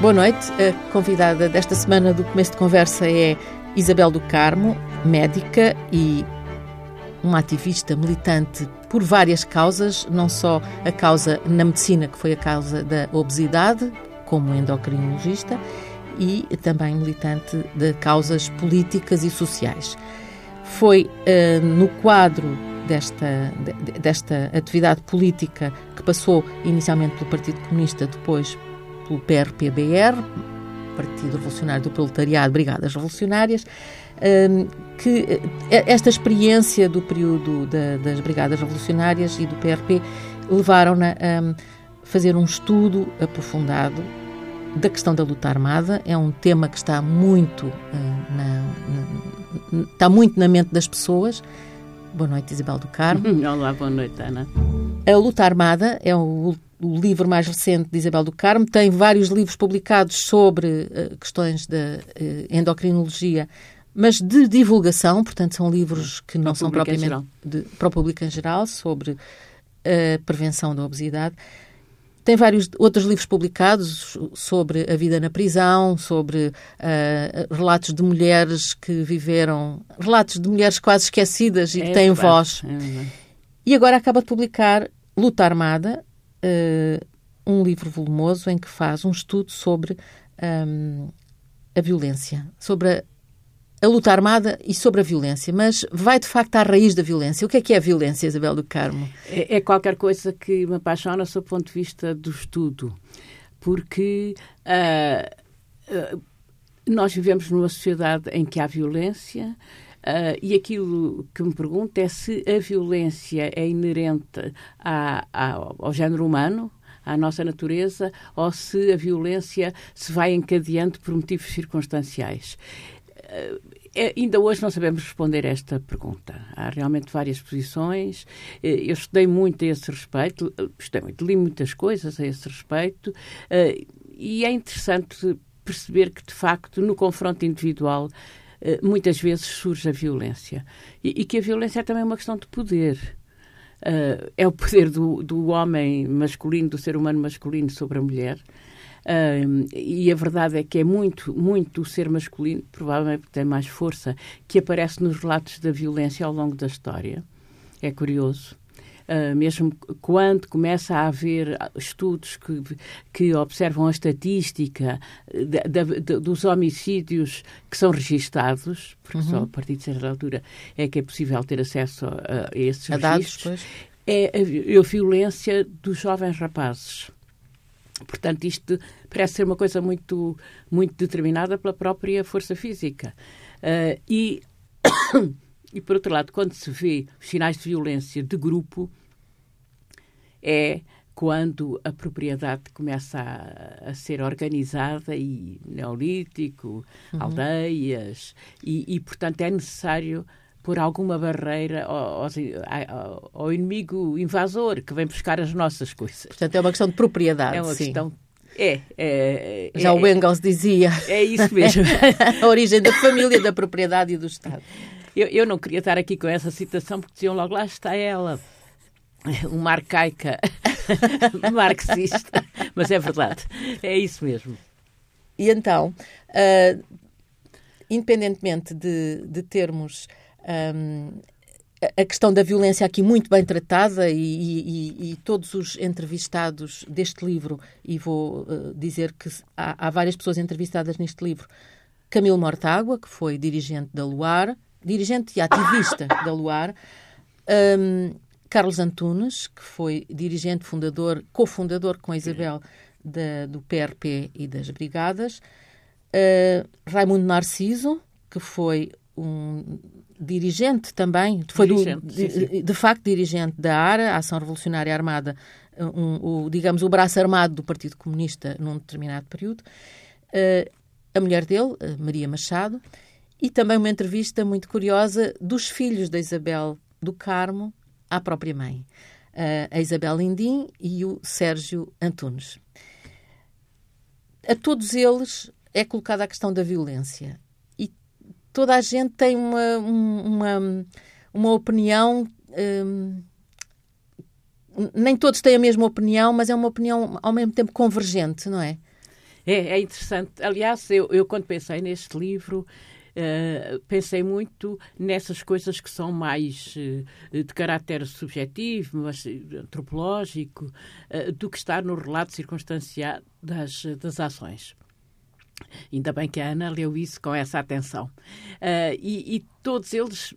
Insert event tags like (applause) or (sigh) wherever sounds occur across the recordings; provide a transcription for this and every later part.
Boa noite. A convidada desta semana do começo de conversa é Isabel do Carmo, médica e uma ativista militante por várias causas, não só a causa na medicina, que foi a causa da obesidade, como endocrinologista, e também militante de causas políticas e sociais. Foi uh, no quadro desta, desta atividade política que passou inicialmente pelo Partido Comunista, depois pelo PRPBR, Partido Revolucionário do Proletariado, Brigadas Revolucionárias, hum, que eh, esta experiência do período das Brigadas Revolucionárias e do PRP levaram-na a fazer um estudo aprofundado da questão da luta armada. É um tema que está muito, uh, na, na, está muito na mente das pessoas. Boa noite, Isabel do Carmo. (laughs) Olá, boa noite, Ana. A luta armada é o, o livro mais recente de Isabel do Carmo. Tem vários livros publicados sobre uh, questões da uh, endocrinologia, mas de divulgação, portanto, são livros que não são propriamente de, para o público em geral, sobre a prevenção da obesidade. Tem vários outros livros publicados sobre a vida na prisão, sobre uh, relatos de mulheres que viveram, relatos de mulheres quase esquecidas e é que têm verdade, voz. É e agora acaba de publicar Luta Armada, uh, um livro volumoso em que faz um estudo sobre um, a violência, sobre a, a luta armada e sobre a violência, mas vai de facto à raiz da violência. O que é que é a violência, Isabel do Carmo? É, é qualquer coisa que me apaixona sob o ponto de vista do estudo, porque uh, uh, nós vivemos numa sociedade em que há violência. Uh, e aquilo que me pergunto é se a violência é inerente à, à, ao género humano, à nossa natureza, ou se a violência se vai encadeando por motivos circunstanciais. É, ainda hoje não sabemos responder esta pergunta. Há realmente várias posições. Eh, eu estudei muito a esse respeito, estudei muito, li muitas coisas a esse respeito, eh, e é interessante perceber que, de facto, no confronto individual, muitas vezes surge a violência. E, que a violência é também uma questão de poder. é o poder do, do homem masculino, do ser humano masculino sobre a mulher. Uh, e a verdade é que é muito, muito o ser masculino, provavelmente tem mais força, que aparece nos relatos da violência ao longo da história. É curioso. Uh, mesmo quando começa a haver estudos que, que observam a estatística de, de, dos homicídios que são registados, porque uhum. só a partir de certa altura é que é possível ter acesso a, a esses a registros, dados, é a, a violência dos jovens rapazes. Portanto, isto parece ser uma coisa muito, muito determinada pela própria força física. Uh, e, e, por outro lado, quando se vê os sinais de violência de grupo, é quando a propriedade começa a, a ser organizada e neolítico, uhum. aldeias, e, e, portanto, é necessário por alguma barreira ao, ao, ao, inimigo invasor que vem buscar as nossas coisas. Portanto, é uma questão de propriedade. É uma sim. questão. É, é, Já é, o Engels dizia. É isso mesmo. (laughs) a origem da família, da propriedade e do Estado. Eu, eu não queria estar aqui com essa citação porque diziam logo lá está ela. (laughs) Uma arcaica (laughs) marxista. Mas é verdade. É isso mesmo. E então, uh, independentemente de, de termos um, a questão da violência aqui muito bem tratada e, e, e, todos os entrevistados deste livro, e vou uh, dizer que há, há, várias pessoas entrevistadas neste livro, Camilo Mortágua, que foi dirigente da Luar, dirigente e ativista (coughs) da Luar, um, Carlos Antunes, que foi dirigente, fundador, cofundador com a Isabel da, do PRP e das Brigadas, uh, Raimundo Narciso, que foi um dirigente também, foi dirigente, do, de, sim, sim. de, facto dirigente da ARA, Ação Revolucionária Armada, um, o, digamos, o braço armado do Partido Comunista num determinado período. Uh, a mulher dele, Maria Machado, e também uma entrevista muito curiosa dos filhos da Isabel do Carmo à própria mãe, uh, a Isabel Lindim e o Sérgio Antunes. A todos eles é colocada a questão da violência toda a gente tem uma, uma, uma opinião. Hum, nem todos têm a mesma opinião, mas é uma opinião ao mesmo tempo convergente, não é? É, é interessante. Aliás, eu, eu quando pensei neste livro, Uh, pensei muito nessas coisas que são mais uh, de caráter subjetivo, mas antropológico, uh, do que estar no relato circunstanciado das, das ações. Ainda bem que a Ana leu isso com essa atenção. E, e, todos eles,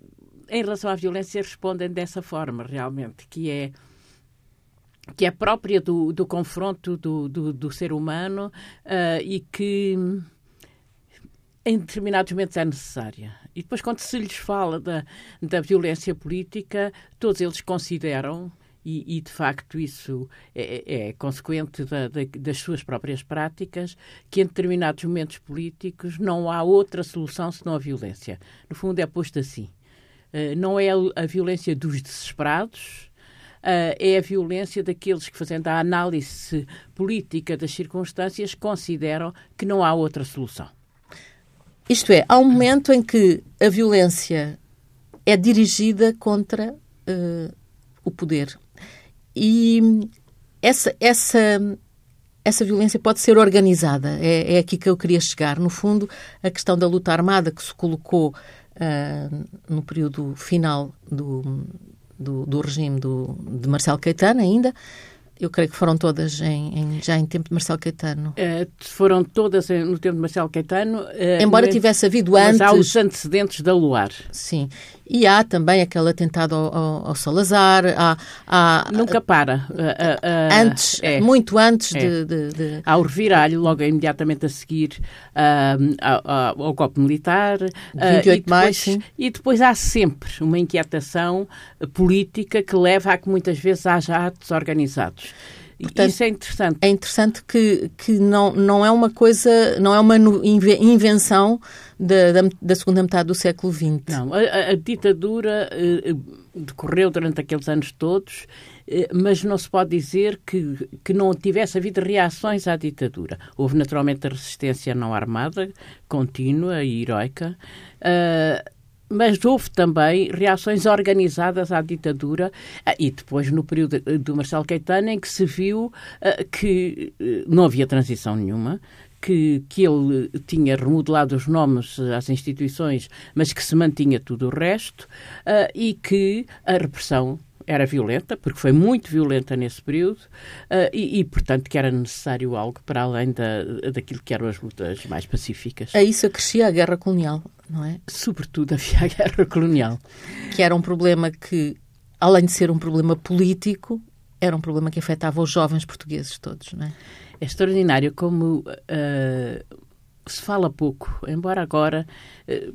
em relação à violência, respondem dessa forma, realmente, que é que é própria do, do confronto do, do, do ser humano e que em determinados momentos é necessária. E depois, quando se lhes fala da, da violência política, todos eles consideram, e, e de facto isso é, é, é consequente da, da, das suas próprias práticas, que em determinados momentos políticos não há outra solução senão a violência. No fundo, é posto assim. Uh, não é a violência dos desesperados, Uh, é a violência daqueles que, fazendo a análise política das circunstâncias, consideram que não há outra solução. Isto é, há um momento em que a violência é dirigida contra uh, o poder. E essa, essa, essa violência pode ser organizada. É, é aqui que eu queria chegar. No fundo, a questão da luta armada que se colocou uh, no período final do, do, do regime do, de Marcelo Caetano ainda, eu creio que foram todas em, em, já em tempo de Marcelo Caetano. Uh, foram todas no tempo de Marcelo Caetano. Uh, Embora mas, tivesse havido antes. Mas há os antecedentes da Luar. Sim. E há também aquele atentado ao, ao, ao Salazar. Há, há, Nunca para. Uh, antes, é. muito antes é. de, de, de, Há o reviralho, logo imediatamente a seguir ao, ao golpe militar. 28 de maio, sim. E depois há sempre uma inquietação política que leva a que muitas vezes haja atos organizados. Portanto, Isso é interessante. É interessante que, que não, não é uma coisa, não é uma invenção da, da, da segunda metade do século XX. Não, a, a ditadura eh, decorreu durante aqueles anos todos, eh, mas não se pode dizer que, que não tivesse havido reações à ditadura. Houve naturalmente a resistência não armada, contínua e heroica. Uh, mas houve também reações organizadas à ditadura ah, e depois no período do Marcelo Caetano em que se viu uh, que não havia transição nenhuma, que, que ele tinha remodelado os nomes às instituições, mas que se mantinha tudo o resto uh, e que a repressão era violenta, porque foi muito violenta nesse período, uh, e, e, portanto, que era necessário algo para além da, daquilo que eram as lutas mais pacíficas. A isso acrescia a guerra colonial, não é? Sobretudo (laughs) havia a guerra colonial. Que era um problema que, além de ser um problema político, era um problema que afetava os jovens portugueses todos, não é? É extraordinário como uh, se fala pouco, embora agora, eh,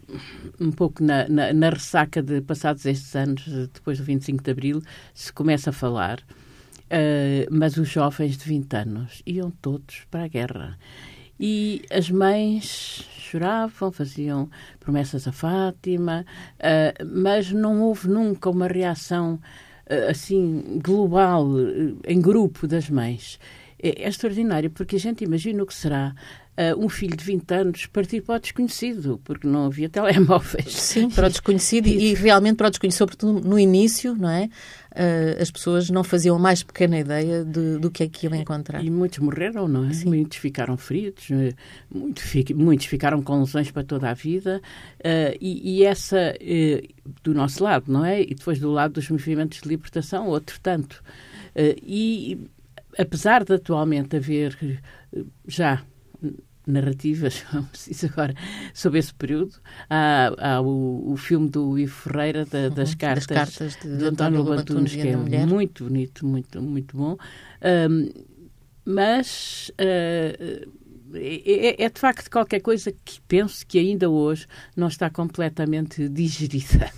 um pouco na, na, na, ressaca de passados estes anos, depois do 25 de Abril, se começa a falar. Uh, mas os jovens de 20 anos iam todos para a guerra. E as mães choravam, faziam promessas a Fátima, uh, mas não houve nunca uma reação assim global, em grupo das mães. É, é extraordinário, porque a gente imagina o que será uh, um filho de 20 anos partir para o desconhecido, porque não havia (laughs) telemóveis. Sim, para o desconhecido e, e realmente para o desconhecido, sobretudo no início, não é? Uh, as pessoas não faziam a mais pequena ideia de, do que é que iam encontrar. E muitos morreram, não é? Sim. Muitos ficaram feridos, eh, muitos, muitos ficaram com lesões para toda a vida. Uh, e, e, essa, uh, do nosso lado, não é? E depois do lado dos movimentos de libertação, outro tanto. e apesar de atualmente haver já narrativas, (laughs) preciso agora, sobre esse período. Há, há o, o, filme do Ivo Ferreira, da, das, uhum, cartas, das cartas de, de António Lobantunes, que é muito bonito, muito, muito bom. Um, mas uh, é, é, de facto qualquer coisa que penso que ainda hoje não está completamente digerida.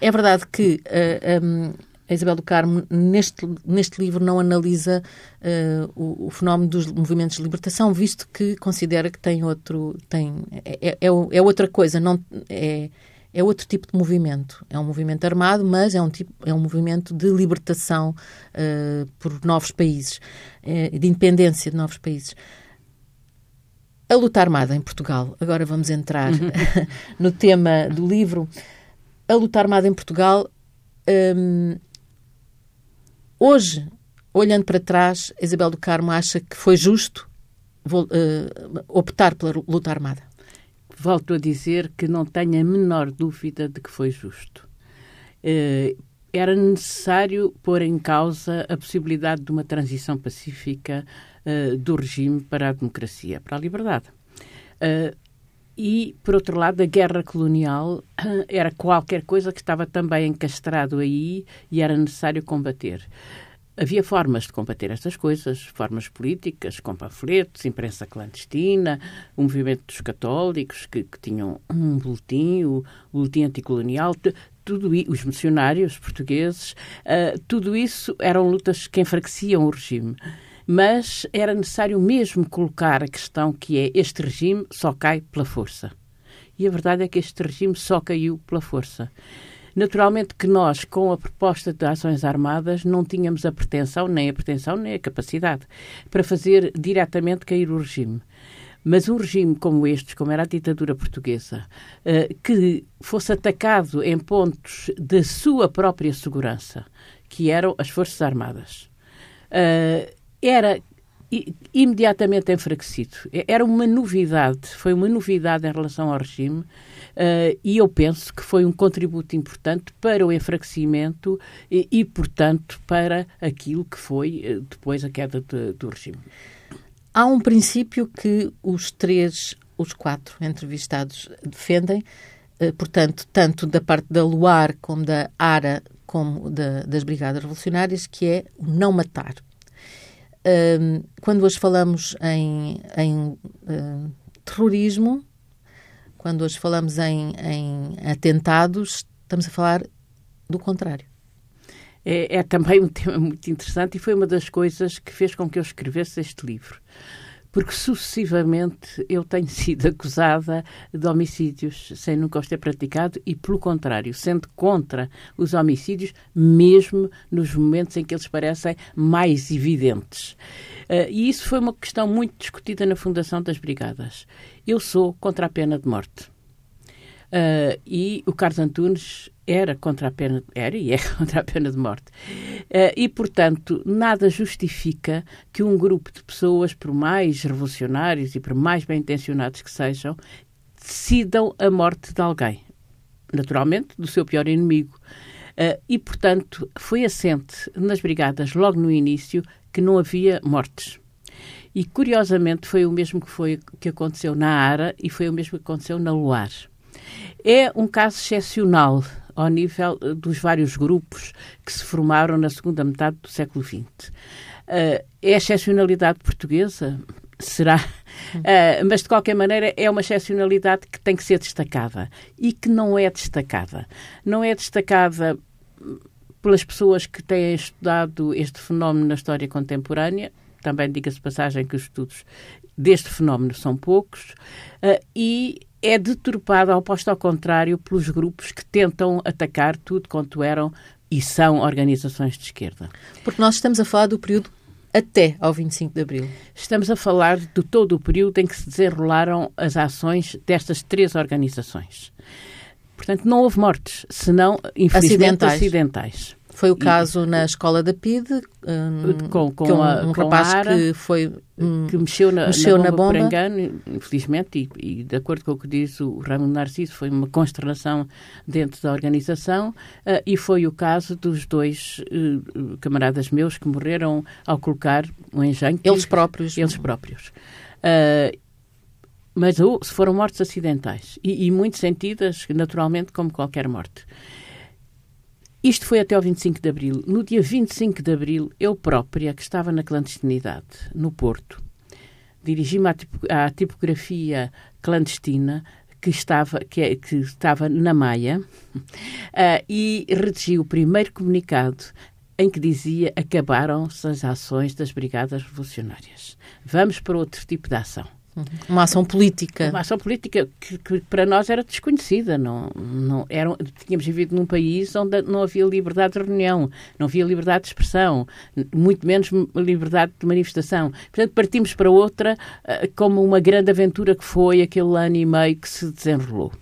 É verdade que uh, um, a Isabel do Carmo, neste, neste livro, não analisa uh, o, o, fenómeno dos movimentos de libertação, visto que considera que tem outro. Tem, é, é, é, é outra coisa, não, é, é outro tipo de movimento. É um movimento armado, mas é um, tipo, é um movimento de libertação uh, por novos países, uh, de independência de novos países. A luta armada em Portugal, agora vamos entrar uhum. (laughs) no tema do livro. A luta armada em Portugal um, Hoje, olhando para trás, Isabel do Carmo acha que foi justo uh, optar pela luta armada? Volto a dizer que não tenho a menor dúvida de que foi justo. Uh, era necessário pôr em causa a possibilidade de uma transição pacífica uh, do regime para a democracia, para a liberdade. E, por outro lado, a guerra colonial era qualquer coisa que estava também encastrado aí e era necessário combater. Havia formas de combater estas coisas, formas políticas, com panfletos, imprensa clandestina, o movimento dos católicos, que, que tinham um boletim, o boletim anticolonial, tudo os missionários portugueses, uh, tudo isso eram lutas que enfraqueciam o regime. Mas era necessário mesmo colocar a questão que é este regime só cai pela força. E a verdade é que este regime só caiu pela força. Naturalmente que nós, com a proposta de ações armadas, não tínhamos a pretensão, nem a pretensão, nem a capacidade para fazer diretamente cair o regime. Mas um regime como este, como era a ditadura portuguesa, uh, que fosse atacado em pontos da sua própria segurança, que eram as Forças Armadas, uh, era imediatamente enfraquecido. Era uma novidade, foi uma novidade em relação ao regime uh, e eu penso que foi um contributo importante para o enfraquecimento e, e portanto, para aquilo que foi uh, depois a queda de, do regime. Há um princípio que os três, os quatro entrevistados defendem, uh, portanto, tanto da parte da Luar como da ARA como da, das Brigadas Revolucionárias, que é o não matar quando hoje falamos em, em uh, terrorismo, quando hoje falamos em, em, atentados, estamos a falar do contrário. É, é, também um tema muito interessante e foi uma das coisas que fez com que eu escrevesse este livro porque sucessivamente eu tenho (laughs) sido acusada de homicídios sem nunca os ter praticado e, pelo contrário, sendo contra os homicídios, mesmo nos momentos em que eles parecem mais evidentes. Uh, e isso foi uma questão muito discutida na Fundação das Brigadas. Eu sou contra a pena de morte. Uh, e o Carlos Antunes era contra a pena, era e é (laughs) contra a pena de morte. Uh, e, portanto, nada justifica que um grupo de pessoas, por mais revolucionários e por mais bem intencionados que sejam, decidam a morte de alguém. Naturalmente, do seu pior inimigo. Uh, e, portanto, foi assente nas brigadas, logo no início, que não havia mortes. E, curiosamente, foi o mesmo que, foi, que aconteceu na ARA e foi o mesmo que aconteceu na Luar. É um caso excepcional ao nível eh, dos vários grupos que se formaram na segunda metade do século XX. Uh, é a excepcionalidade portuguesa? Será? Uh, mas, de qualquer maneira, é uma excepcionalidade que tem que ser destacada e que não é destacada. Não é destacada pelas pessoas que têm estudado este fenómeno na história contemporânea, também diga-se passagem que os estudos deste fenómeno são poucos, uh, e é deturpada, ao posto ao contrário, pelos grupos que tentam atacar tudo quanto eram e são organizações de esquerda. Porque nós estamos a falar do período até ao 25 de Abril. Estamos a falar de todo o período em que se desenrolaram as ações destas três organizações. Portanto, não houve mortes, senão, infelizmente, acidentais. acidentais. Foi o caso e, na escola da PID, um, com, com, um, a, um com rapaz Ara, que foi um, que mexeu na, mexeu na bomba, na bomba. por engano, infelizmente, e, e, de acordo com o que diz o Raimundo Narciso, foi uma consternação dentro da organização, uh, e foi o caso dos dois uh, camaradas meus que morreram ao colocar um engenho. Eles próprios. Eles próprios. Uh, mas foram mortes acidentais e, e muito sentidas, naturalmente, como qualquer morte. Isto foi até o 25 de Abril. No dia 25 de Abril, eu própria, que estava na clandestinidade, no Porto, dirigi-me à, tipografia clandestina que estava, que, é, que estava na Maia uh, (laughs) e redigi o primeiro comunicado em que dizia acabaram-se as ações das Brigadas Revolucionárias. Vamos para outro tipo de ação. Uma ação política. Uma ação política que, que, para nós era desconhecida. Não, não, era, tínhamos vivido num país onde não havia liberdade de reunião, não havia liberdade de expressão, muito menos liberdade de manifestação. Portanto, partimos para outra uh, como uma grande aventura que foi aquele ano e meio que se desenrolou.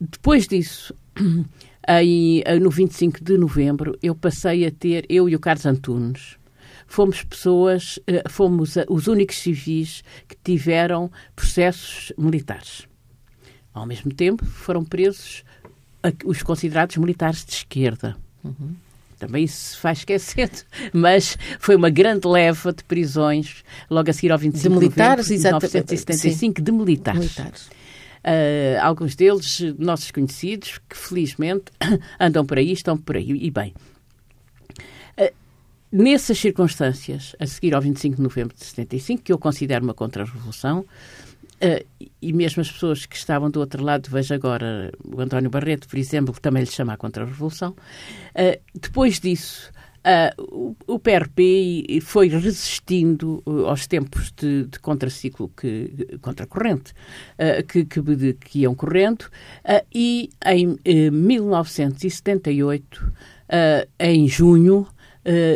Depois disso, (clears throat) aí, no 25 de novembro, eu passei a ter, eu e o Carlos Antunes, fomos pessoas, fomos os únicos civis que tiveram processos militares. Ao mesmo tempo, foram presos os considerados militares de esquerda. Uhum. Também isso se faz esquecendo, (laughs) mas foi uma grande leva de prisões logo a seguir ao 25 de militares, de novembro de 1975, de militares. militares. Uh, alguns deles, nossos conhecidos, que felizmente (clears throat) andam por aí, estão por aí, e bem. Uh, nessas circunstâncias, a seguir ao 25 de novembro de 75, que eu considero uma contra-revolução, Uh, e mesmo as pessoas que estavam do outro lado, veja agora o António Barreto, por exemplo, que também lhe chama a contra-revolução. Uh, depois disso, uh, o, o, PRP foi resistindo aos tempos de, de contraciclo, que, contracorrente, que, que, de, que, iam correndo, e em 1978, em junho,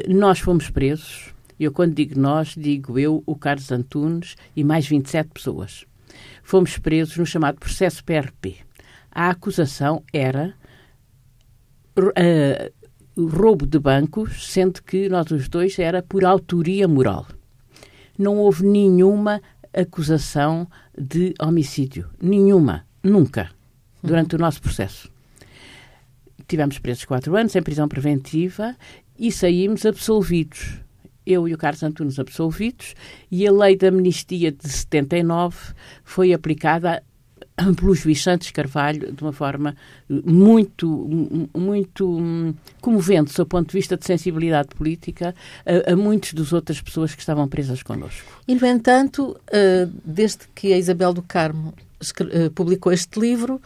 nós fomos presos. Eu, quando digo nós, digo eu, o Carlos Antunes e mais 27 pessoas fomos presos no chamado processo PRP. A acusação era uh, roubo de bancos, sendo que nós os dois era por autoria moral. Não houve nenhuma acusação de homicídio. Nenhuma. Nunca. Durante o nosso processo. Tivemos presos quatro anos em prisão preventiva e saímos absolvidos eu e o Carlos Antunes absolvidos, e a lei da amnistia de 79 foi aplicada (coughs) pelo juiz Santos Carvalho de uma forma muito, muito comovente, do ponto de vista de sensibilidade política, a, a muitas das outras pessoas que estavam presas connosco. E, no entanto, eh, desde que a Isabel do Carmo eh, publicou este livro,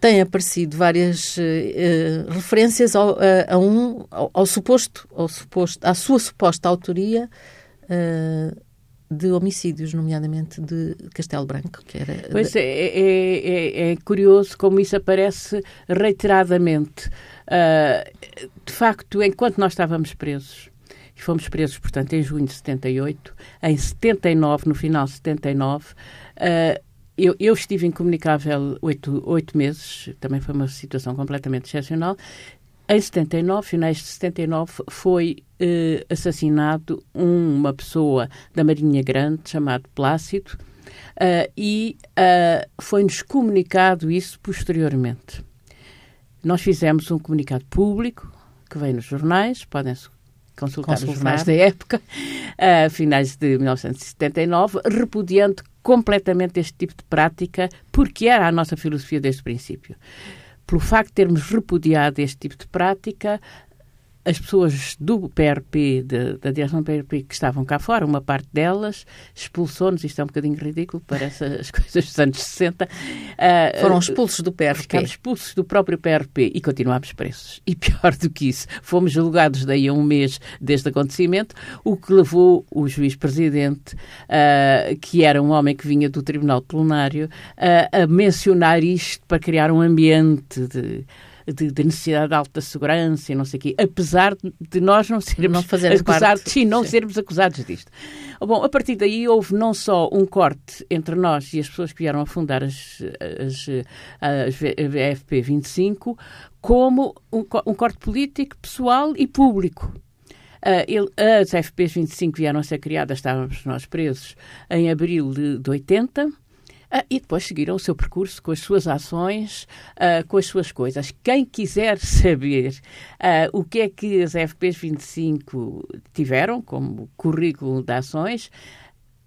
têm aparecido várias uh, referências ao, uh, a um, ao, ao, suposto, ao suposto, à sua suposta autoria uh, de homicídios, nomeadamente de Castelo Branco. Que era pois é, é, é, é curioso como isso aparece reiteradamente. de facto, enquanto nós estávamos presos, e fomos presos, portanto, em junho de 78, em 79, no final de 79, uh, eu, eu, estive incomunicável oito, oito meses, também foi uma situação completamente excepcional. Em 79, finais de 79, foi eh, assassinado uma pessoa da Marinha Grande, chamado Plácido, uh, e uh, foi-nos comunicado isso posteriormente. Nós fizemos um comunicado público, que veio nos jornais, podem-se consultar, consultar os jornais da época, a finais de 1979, repudiando completamente este tipo de prática, porque era a nossa filosofia desde o princípio. Pelo facto de termos repudiado este tipo de prática, as pessoas do PRP, de, da direção do PRP, que estavam cá fora, uma parte delas, expulsou-nos, isto é um bocadinho ridículo, parece as (laughs) coisas dos anos 60. Uh, ah, Foram expulsos do PRP. Ficámos expulsos do próprio PRP e continuámos presos. E pior do que isso, fomos julgados daí a um mês deste acontecimento, o que levou o juiz-presidente, uh, que era um homem que vinha do Tribunal Plenário, uh, a mencionar isto para criar um ambiente de de, de, necessidade de alta segurança e não sei o quê, apesar de nós não sermos não acusados, parte. sim, não sim. sermos acusados disto. Bom, a partir daí houve não só um corte entre nós e as pessoas que vieram a fundar as, as, as FP 25, como um, um corte político, pessoal e público. Uh, ele, as FPs 25 vieram a ser criadas, estávamos nós presos em abril de, de 80. Uh, e depois seguiram o seu percurso com as suas ações, uh, com as suas coisas. Quem quiser (laughs) saber uh, o que é que as FPs 25 tiveram como currículo de ações,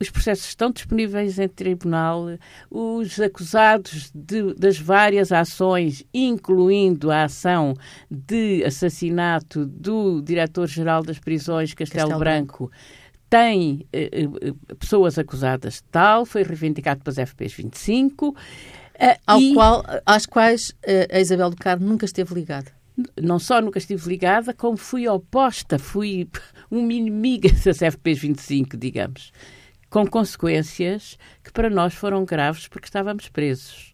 os processos estão disponíveis em tribunal, os acusados de, das várias ações, incluindo a ação de assassinato do diretor-geral das prisões, Castelo, Castelo Branco, Branco tem eh, eh, pessoas acusadas de tal, foi reivindicado pelas FPs 25. Eh, Ao e... qual, às quais a Isabel do Carmo nunca esteve ligada. Não só nunca estive ligada, como fui oposta, fui (laughs) uma inimiga (laughs) das FPs 25, digamos. Com consequências que para nós foram graves porque estávamos presos.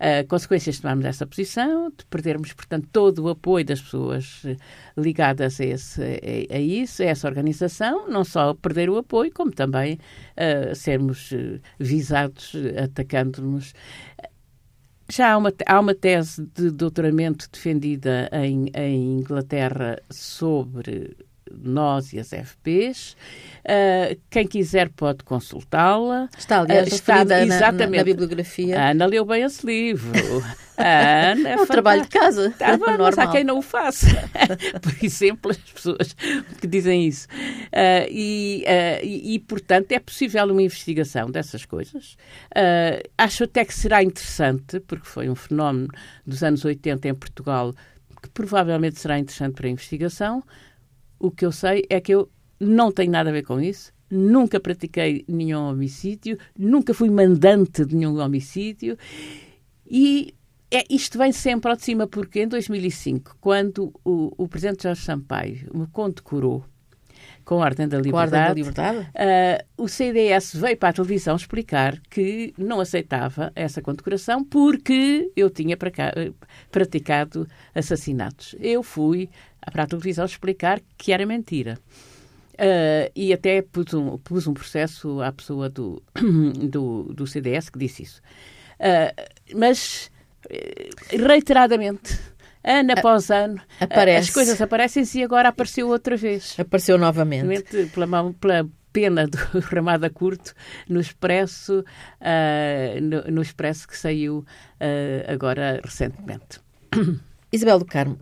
Uh, consequências de tomarmos essa posição, de perdermos, portanto, todo o apoio das pessoas eh, ligadas a, esse, a, a isso, a essa organização, não só perder o apoio, como também uh, sermos uh, visados atacando-nos. Já há uma, há uma tese de doutoramento defendida em, em Inglaterra sobre nós e as FPs. Uh, quem quiser pode consultá-la. Está, aliás, uh, está na, exatamente. Na, na, bibliografia. A Ana leu bem esse livro. A (laughs) Ana é, é um trabalho de casa. Tá bom, mas há quem não o faça. (laughs) Por exemplo, as pessoas que dizem isso. Uh, e, uh, e, e, portanto, é possível uma investigação dessas coisas. Acho até que será interessante, porque foi um fenómeno dos anos 80 em Portugal que provavelmente será interessante para a investigação. O que eu sei é que eu não tenho nada a ver com isso, nunca pratiquei nenhum homicídio, nunca fui mandante de nenhum homicídio e é, isto vem sempre ao de cima, porque em 2005, quando o, o presidente Jorge Sampaio me condecorou com a Ordem da Liberdade, Ordem da Liberdade? Uh, o CDS veio para a televisão explicar que não aceitava essa condecoração porque eu tinha praticado assassinatos. Eu fui para a televisão explicar que era mentira. Uh, e até pus um, pus um processo à pessoa do, (coughs) do, do CDS que disse isso. Uh, mas, eh, reiteradamente, ano após ano, Aparece. as coisas aparecem-se e agora apareceu outra vez. Apareceu novamente. Pela, pela pena do (laughs) Ramada Curto no Expresso, uh, no, no, Expresso que saiu agora recentemente. Isabel do Carmo,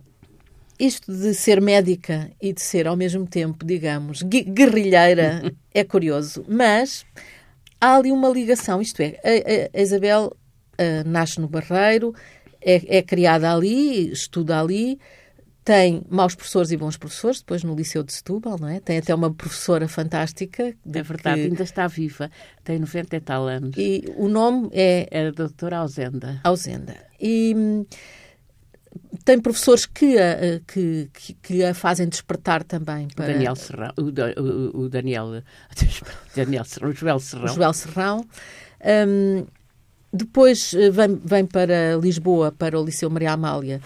isto de ser médica e de ser ao mesmo tempo, digamos, guerrilheira (laughs) é curioso, mas há ali uma ligação. Isto é, a, a Isabel uh, nasce no Barreiro, é, é, criada ali, estuda ali, tem maus professores e bons professores, depois no Liceu de Setúbal, não é? Tem até uma professora fantástica. É verdade, que... ainda está viva, tem 90 e tal anos. E o nome é... Era a doutora Ausenda. Ausenda. E hum, tem professores que a, que, que, a fazem despertar também para... O Daniel Serrão, o, o, o Daniel, (laughs) Daniel Serrão, o Joel Serrão. O Joel Serrão. Um, depois eh, vem, vem para Lisboa, para o Liceu Maria Amália,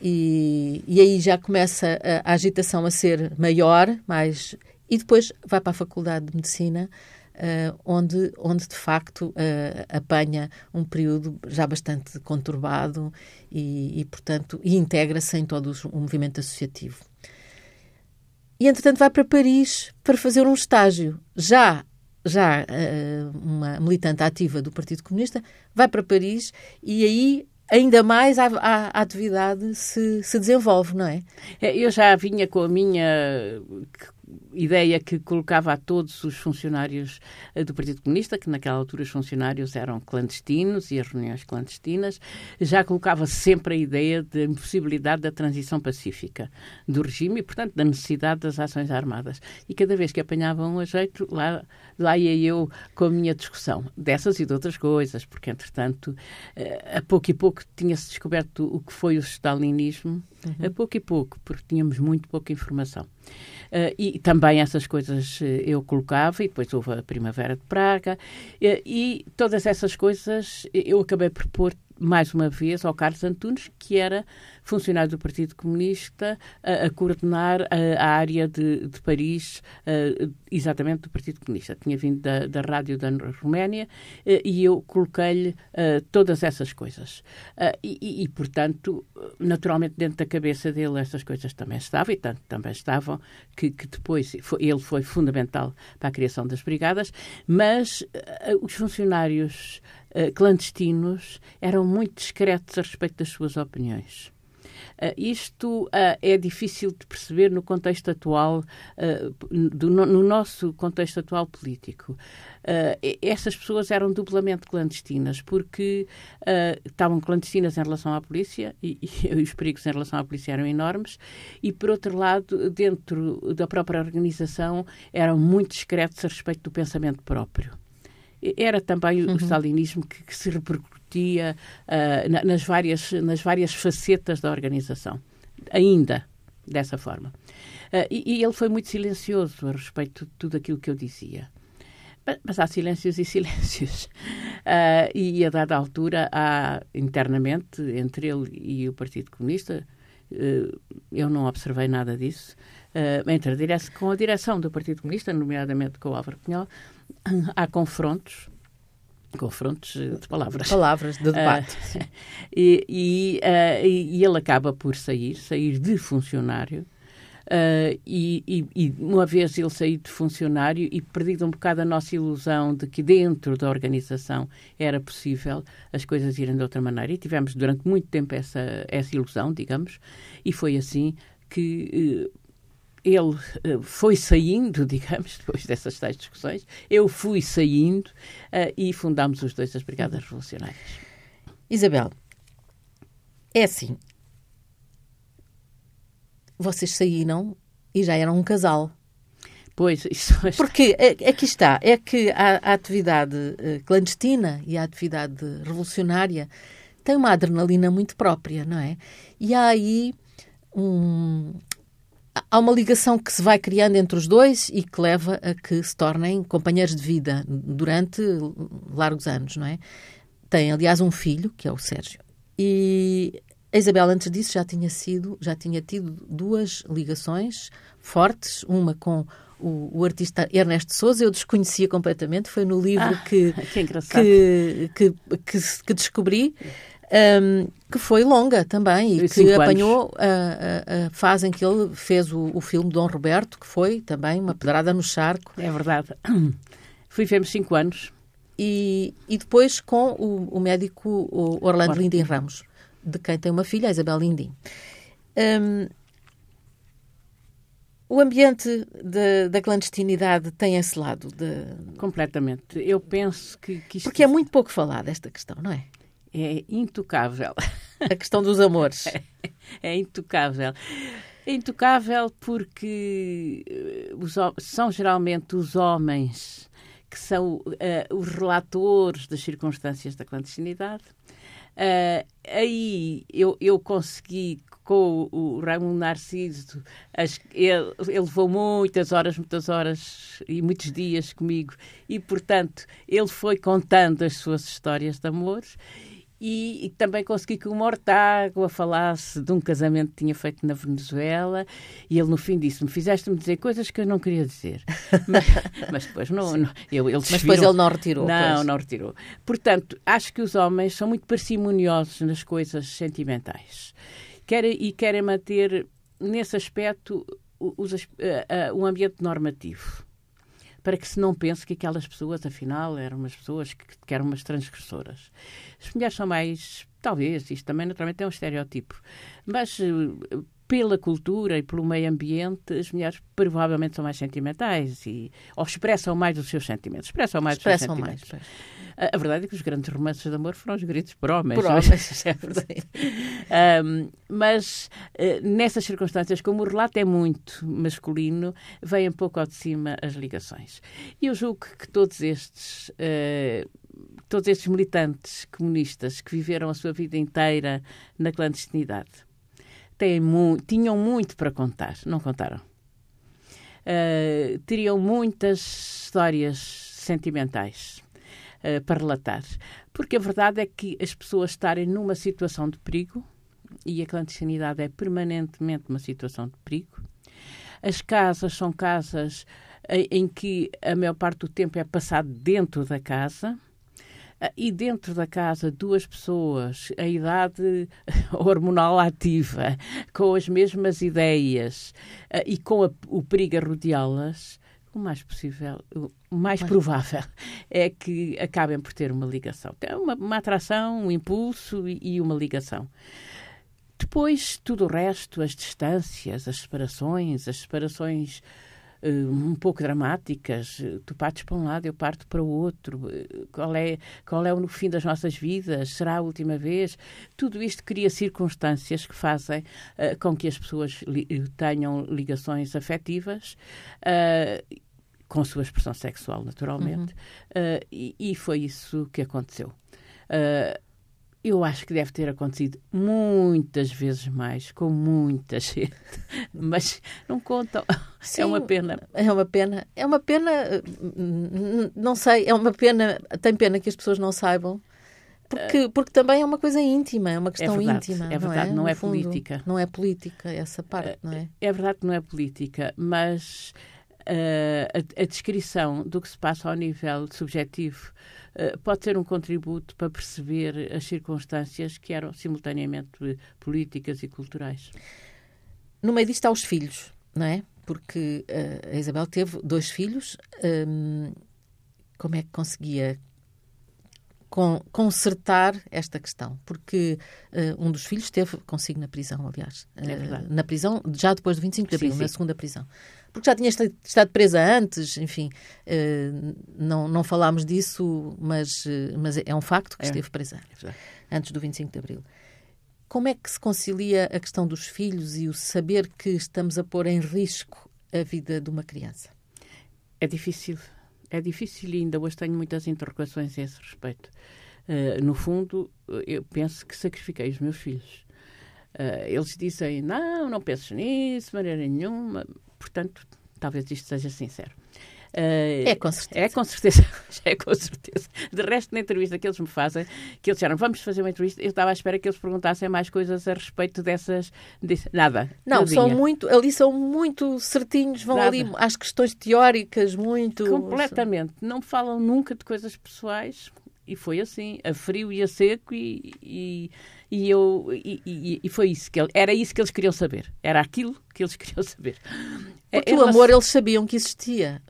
e, e aí já começa a, a agitação a ser maior, mais, e depois vai para a Faculdade de Medicina, uh, onde, onde de facto uh, apanha um período já bastante conturbado e, e portanto, integra-se em todo o movimento associativo. E, entretanto, vai para Paris para fazer um estágio. Já já uh, uma militante ativa do Partido Comunista, vai para Paris e aí ainda mais a, a, a, atividade se, se desenvolve, não é? é eu já vinha com a minha ideia que colocava a todos os funcionários eh, do Partido Comunista, que naquela altura os funcionários eram clandestinos e as reuniões clandestinas, já colocava sempre a ideia da impossibilidade da transição pacífica do regime e, portanto, da necessidade das ações armadas. E cada vez que apanhavam um a jeito, lá, lá ia eu com a minha discussão dessas e de outras coisas, porque, entretanto, eh, a pouco e pouco tinha-se descoberto o que foi o stalinismo, uhum. a pouco e pouco, porque tínhamos muito pouca informação. Uh, e também essas coisas uh, eu colocava, e depois houve a Primavera de Praga, uh, e todas essas coisas eu acabei por pôr mais uma vez, ao Carlos Antunes, que era funcionário do Partido Comunista, a, a coordenar a, a, área de, de Paris, exatamente do Partido Comunista. Tinha vindo da, da rádio da Roménia e eu coloquei-lhe todas essas coisas. E, e, portanto, naturalmente, dentro da cabeça dele, essas coisas também estavam, e tanto também estavam, que, que depois foi, ele foi fundamental para a criação das brigadas, mas os funcionários uh, clandestinos eram muito discretos a respeito das suas opiniões. Uh, isto uh, é difícil de perceber no contexto atual, uh, do, no nosso contexto atual político. essas pessoas eram duplamente clandestinas, porque estavam clandestinas em relação à polícia, e, (laughs) e, os perigos em relação à polícia eram enormes, e, por outro lado, dentro da própria organização, eram muito discretos a respeito do pensamento próprio era também uhum. o stalinismo que, que se repercutia uh, na, nas, várias, nas várias facetas da organização, ainda dessa forma. Uh, e, e, ele foi muito silencioso a respeito de tudo aquilo que eu dizia. Mas, mas há silêncios e silêncios. Uh, (laughs) e a dada altura, há internamente, entre ele e o Partido Comunista, eu não observei nada disso, entre a direção, com a direção do Partido Comunista, nomeadamente com o Álvaro Cunhal, (coughs) há confrontos confrontos de palavras. Palavras de (laughs) debate. (laughs) Uh, e, e, uh, e, ele acaba por sair, sair de funcionário, Uh, e, e, uma vez ele saído de funcionário e perdido um bocado a nossa ilusão de que dentro da organização era possível as coisas irem de outra maneira. E tivemos durante muito tempo essa, essa ilusão, digamos, e foi assim que. Ele uh, foi saindo, (laughs) digamos, depois dessas tais discussões, eu fui saindo uh, e fundámos os dois as Brigadas Revolucionárias. Isabel, é assim, vocês saíram e já eram um casal. Pois, isso (laughs) é... Porque aqui está, é que a, a, atividade eh, clandestina e a atividade revolucionária tem uma adrenalina muito própria, não é? E há aí um, há uma ligação que se vai criando entre os dois e que leva a que se tornem companheiros de vida durante largos anos, não é? Tem, aliás, um filho, que é o Sérgio. E a Isabel, antes disso, já tinha sido, já tinha tido duas ligações fortes, uma com o, o artista Ernesto Souza, eu desconhecia completamente, foi no livro ah, que, (laughs) que, que, que, que, que descobri. Um, que foi longa também e que apanhou a, a, a, fase em que ele fez o, o filme Dom Roberto, que foi também uma pedrada no charco. É verdade. (clears throat) Vivemos cinco anos. E, e depois com o, o médico o Orlando Lindim Ramos de quem tem uma filha, a Isabel Lindim. Um, o ambiente de, da clandestinidade tem esse lado de... Completamente. Eu penso que, que isto... Porque é muito pouco falado esta questão, não é? É intocável. (laughs) A questão dos amores. É, (laughs) é intocável. É intocável porque eh, os, são geralmente os homens que são uh, os relatores das circunstâncias da clandestinidade Uh, aí eu, eu consegui com o, o Raimundo Narciso, as, ele, ele levou muitas horas, muitas horas e muitos dias comigo, e portanto ele foi contando as suas histórias de amor e, e, também consegui que o Mortágua falasse de um casamento que tinha feito na Venezuela e ele no fim disse-me, fizeste-me dizer coisas que eu não queria dizer. (laughs) mas, mas, depois não, não eu, Mas depois ele não retirou. Não, pois. não retirou. Portanto, acho que os homens são muito parcimoniosos nas coisas sentimentais querem, e querem manter nesse aspecto o, o, o ambiente normativo para que se não pense que aquelas pessoas, afinal, eram umas pessoas que, que eram umas transgressoras. As mulheres são mais, talvez, isto também naturalmente é um estereótipo, mas eh, pela cultura e pelo meio ambiente, as mulheres provavelmente são mais sentimentais e, ou expressam mais os seus sentimentos. Expressam mais expressam os seus sentimentos. Mais, a, verdade é que os grandes romances de amor foram escritos por homens. Por homens, (laughs) é verdade. um, mas uh, nessas circunstâncias, como o relato é muito masculino, vêm um pouco ao de cima as ligações. E eu julgo que todos estes. Uh, todos estes militantes comunistas que viveram a sua vida inteira na clandestinidade mu tinham muito para contar, não contaram. Uh, teriam muitas histórias sentimentais uh, para relatar. Porque a verdade é que as pessoas estarem numa situação de perigo, e a clandestinidade é permanentemente uma situação de perigo, as casas são casas em, em que a maior parte do tempo é passado dentro da casa ah, e dentro da casa duas pessoas, a idade (laughs) hormonal ativa, com as mesmas ideias e com a, o perigo a rodeá-las, o mais possível, o mais provável é que acabem por ter uma ligação. Tem uma, uma atração, um impulso e, e uma ligação. Depois, tudo o resto, as distâncias, as separações, as separações uh, um pouco dramáticas. Tu partes para um lado, eu parto para o outro. Uh, qual é, qual é o fim das nossas vidas? Será a última vez? Tudo isto cria circunstâncias que fazem uh, com que as pessoas li tenham ligações afetivas com a sua expressão sexual, naturalmente, uhum. uh, e, e, foi isso que aconteceu. Uh, eu acho que deve ter acontecido muitas vezes mais, com muita (laughs) gente, mas não contam. Sim, é uma pena. É uma pena. É uma pena, não sei, é uma pena, tem pena que as pessoas não saibam. Porque, porque também é uma coisa íntima, é uma questão é verdade, íntima. É verdade, não é, não é política. Não é política, essa parte, não é? É verdade que não é política, mas a, a, descrição do que se passa ao nível subjetivo uh, pode ser um contributo para perceber as circunstâncias que eram simultaneamente políticas e culturais. No meio disto há os filhos. não é? Porque uh, a Isabel teve dois filhos. Um, como é que conseguia con consertar esta questão? Porque uh, um dos filhos esteve consigo na prisão, aliás. É na prisão, já depois do 25 de abril, sim, sim. na segunda prisão. Porque já tinha estado presa antes, enfim. não, não falámos disso, mas, mas é um facto que é. esteve presa é antes do 25 de abril. Como é que se concilia a questão dos filhos e o saber que estamos a pôr em risco a vida de uma criança? É difícil. É difícil e ainda hoje tenho muitas interrogações a esse respeito. Uh, no fundo, eu penso que sacrifiquei os meus filhos. Uh, eles dizem, não, não penses nisso, de maneira nenhuma. Portanto, talvez isto seja sincero. Uh, é com certeza. É com certeza. (laughs) é com certeza. De resto, na entrevista que eles me fazem, que eles disseram, vamos fazer uma entrevista, eu estava à espera que eles perguntassem mais coisas a respeito dessas. Desse, nada. Não, são muito, ali são muito certinhos, vão nada. ali às questões teóricas, muito. Completamente. Não falam nunca de coisas pessoais. E foi assim, a frio e a seco, e, e, e eu e, e, foi isso que ele, era isso que eles queriam saber. Era aquilo que eles (laughs) queriam saber. Porque é, o amor eles sabiam que existia.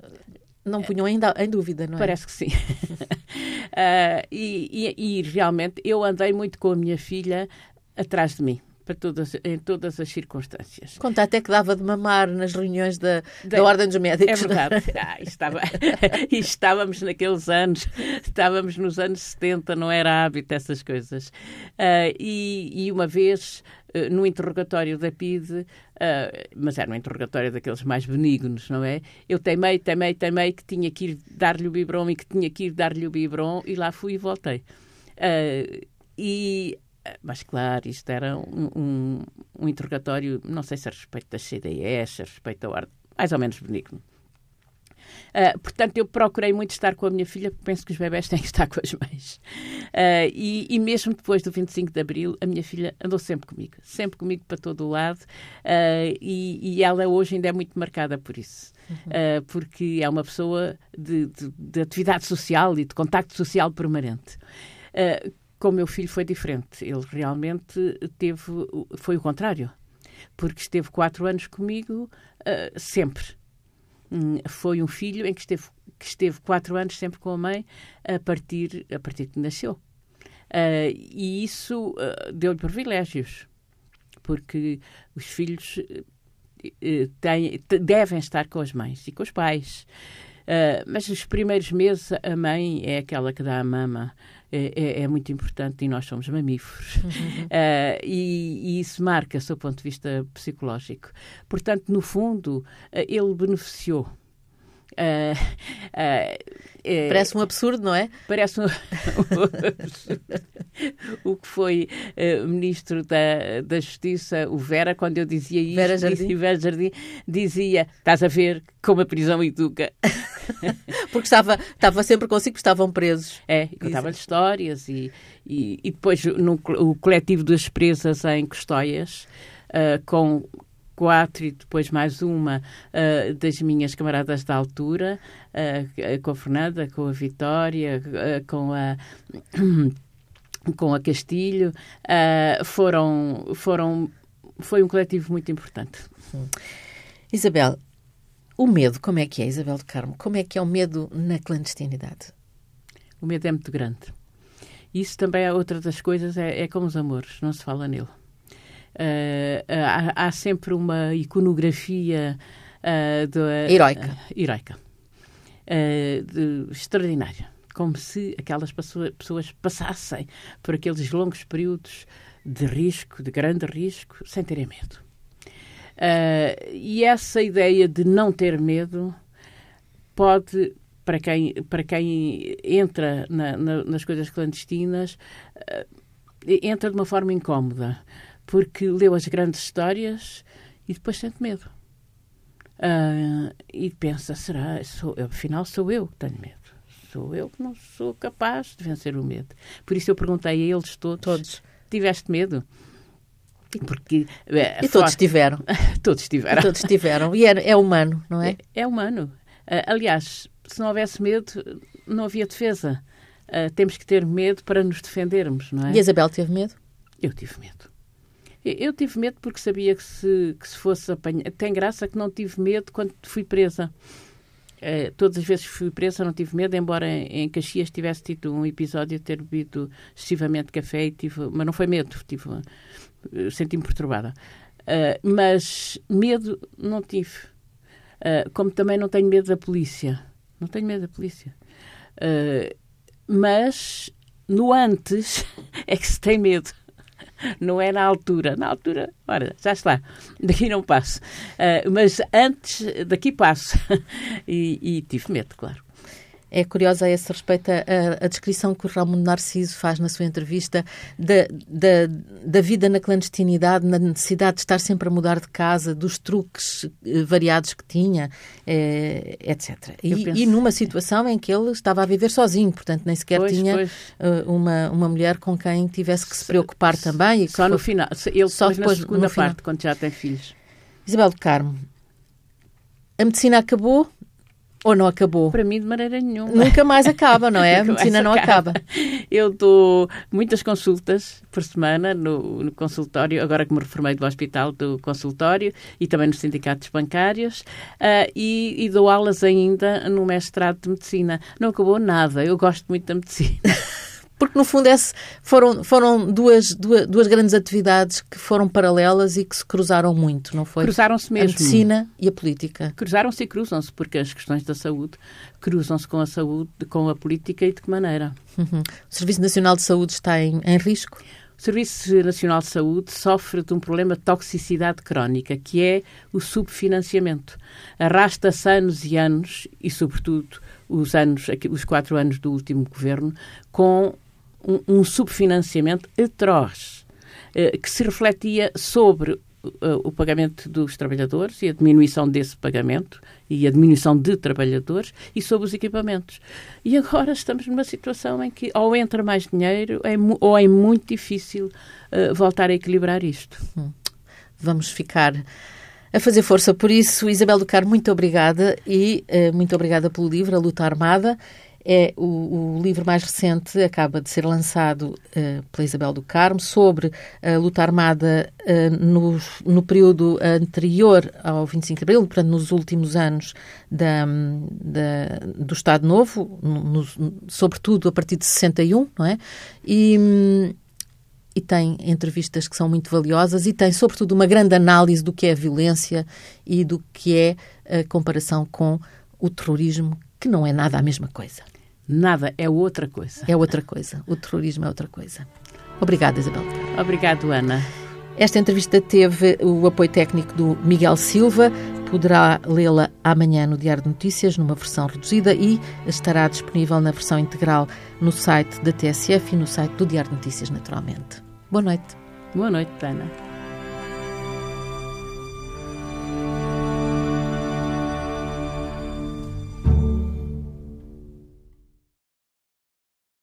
Não punham ainda em dúvida, não é? Parece que sim. uh, (laughs) e, e, realmente eu andei muito com a minha filha atrás de mim. Para todas, em todas as circunstâncias. Conta até que dava de mamar nas reuniões da, da, da Ordem dos Médicos. É verdade. Ah, estava, (laughs) estávamos naqueles anos, estávamos nos anos 70, não era hábito essas coisas. Uh, e, e uma vez eh, no interrogatório da PID, uh, mas era um interrogatório daqueles mais benignos, não é? Eu teimei, teimei, teimei que tinha que ir dar-lhe o biberon e que tinha que ir dar-lhe o biberon e lá fui e voltei. Uh, e, mas claro, isto era um, um, um, interrogatório, não sei se a respeito das CDS, a respeito da ordem, mais ou menos benigno. Uh, portanto, eu procurei muito estar com a minha filha, porque penso que os bebés (laughs) têm que estar com as mães. Uh, e, e, mesmo depois do 25 de Abril, a minha filha andou sempre comigo, sempre comigo para todo o lado, uh, e, e, ela hoje ainda é muito marcada por isso. Uhum. porque é uma pessoa de, de, de, atividade social e de contacto social permanente. Com o meu filho foi diferente. Ele realmente teve, foi o contrário, porque esteve quatro anos comigo sempre Hum, foi um filho em que esteve, que esteve quatro anos sempre com a mãe a partir, a partir que nasceu. Uh, e isso uh, deu-lhe privilégios, porque os filhos uh, têm, devem estar com as mães e com os pais. mas os primeiros meses a mãe é aquela que dá a mama. É, é, é muito importante e nós somos mamíferos. Uhum. (laughs) E, e, isso marca, do ponto de vista psicológico. Portanto, no fundo, ele beneficiou Uh, uh, parece um absurdo, não é? Parece um, (laughs) o que foi uh, ministro da, da Justiça, o Vera, quando eu dizia isto, Vera Jardim. Vera Jardim dizia: Estás a ver como a prisão educa. (laughs) porque estava, estava sempre consigo, estavam presos. É, contava-lhe histórias e, e, e, depois no o coletivo das presas em Custóias. Uh, com quatro e depois mais uma uh, das minhas camaradas da altura, uh, com a Fernanda, com a Vitória, uh, com a (clears throat) com a Castilho, foram foram foi um coletivo muito importante. Isabel, o medo, como é que é, Isabel de Carmo? Como é que é o medo na clandestinidade? O medo é muito grande. Isso também é outra das coisas, é, é como os amores, não se fala nele. Uh, há, há, sempre uma iconografia uh, de, heroica, uh, heroica de, extraordinária. Como se aquelas pessoas passassem por aqueles longos períodos de risco, de grande risco, sem terem medo. e essa ideia de não ter medo pode para quem, para quem entra na, na, nas coisas clandestinas, entra de uma forma incómoda porque leu as grandes histórias e depois sente medo. Uh, e pensa, será, sou, afinal sou eu que tenho medo. Sou eu que não sou capaz de vencer o medo. Por isso eu perguntei a eles todos, todos. tiveste medo? Porque, é, e (laughs) todos tiveram. todos tiveram. E todos tiveram. E é, é humano, não é? É, é humano. Uh, aliás, se não houvesse medo, não havia defesa. Uh, temos que ter medo para nos defendermos, não é? E Isabel teve medo? Eu tive medo Eu tive medo porque sabia que se, que se fosse apanhar. Tem graça que não tive medo quando fui presa. Uh, todas as vezes que fui presa não tive medo, embora em, Caxias tivesse tido um episódio de ter bebido excessivamente café, e tive, mas não foi medo, tive, uh, senti-me perturbada. Uh, mas medo não tive. Como também não tenho medo da polícia. Não tenho medo da polícia. Mas no antes (laughs) é que se tem medo. Não é na altura. Na altura, ora, já está. Daqui não passo. mas antes, daqui passo. (laughs) e, e tive medo, claro. É curiosa a esse respeito a, a, descrição que o Raimundo Narciso faz na sua entrevista da, da, da, vida na clandestinidade, na necessidade de estar sempre a mudar de casa, dos truques eh, variados que tinha, eh, etc. E, penso... e, numa situação em que ele estava a viver sozinho, portanto nem sequer pois, tinha pois. Uh, uma, uma mulher com quem tivesse que se preocupar também. só no final, ele só depois na segunda parte, final. quando já tem filhos. Isabel do Carmo, a medicina acabou, ou não acabou? Para mim, de maneira nenhuma. Nunca mais acaba, não é? (laughs) A medicina não acaba. acaba. Eu dou muitas consultas por semana no, no, consultório, agora que me reformei do hospital, do consultório e também nos sindicatos bancários, uh, e, e dou aulas ainda no mestrado de medicina. Não acabou nada, eu gosto muito da medicina. (laughs) porque no fundo esse foram, foram duas, duas, duas, grandes atividades que foram paralelas e que se cruzaram muito, não foi? Cruzaram-se mesmo. A medicina e a política. Cruzaram-se e cruzam-se, porque as questões da saúde cruzam-se com a saúde, com a política e de que maneira? Uhum. O Serviço Nacional de Saúde está em, em risco? O Serviço Nacional de Saúde sofre de um problema de toxicidade crónica, que é o subfinanciamento. Arrasta-se anos e anos, e sobretudo os anos, os quatro anos do último governo, com um, um subfinanciamento atroz eh, que se refletia sobre eh, o pagamento dos trabalhadores e a diminuição desse pagamento e a diminuição de trabalhadores e sobre os equipamentos. E agora estamos numa situação em que ou entra mais dinheiro é, ou é muito difícil uh, voltar a equilibrar isto. Hum. Vamos ficar a fazer força por isso. Isabel do Carmo, muito obrigada e uh, muito obrigada pelo livro A Luta Armada é o, o, livro mais recente, acaba de ser lançado uh, pela Isabel do Carmo, sobre a luta armada uh, no, no período anterior ao 25 de Abril, portanto, nos últimos anos da, da, do Estado Novo, no, no, sobretudo a partir de 61, não é? E, e tem entrevistas que são muito valiosas e tem, sobretudo, uma grande análise do que é a violência e do que é a comparação com o terrorismo, que não é nada a mesma coisa. Nada, é outra coisa. É outra coisa. O terrorismo é outra coisa. Obrigada, Isabel. Obrigado, Ana. Esta entrevista teve o apoio técnico do Miguel Silva. Poderá lê-la amanhã no Diário de Notícias, numa versão reduzida, e estará disponível na versão integral no site da TSF e no site do Diário de Notícias, naturalmente. Boa noite. Boa noite, Ana.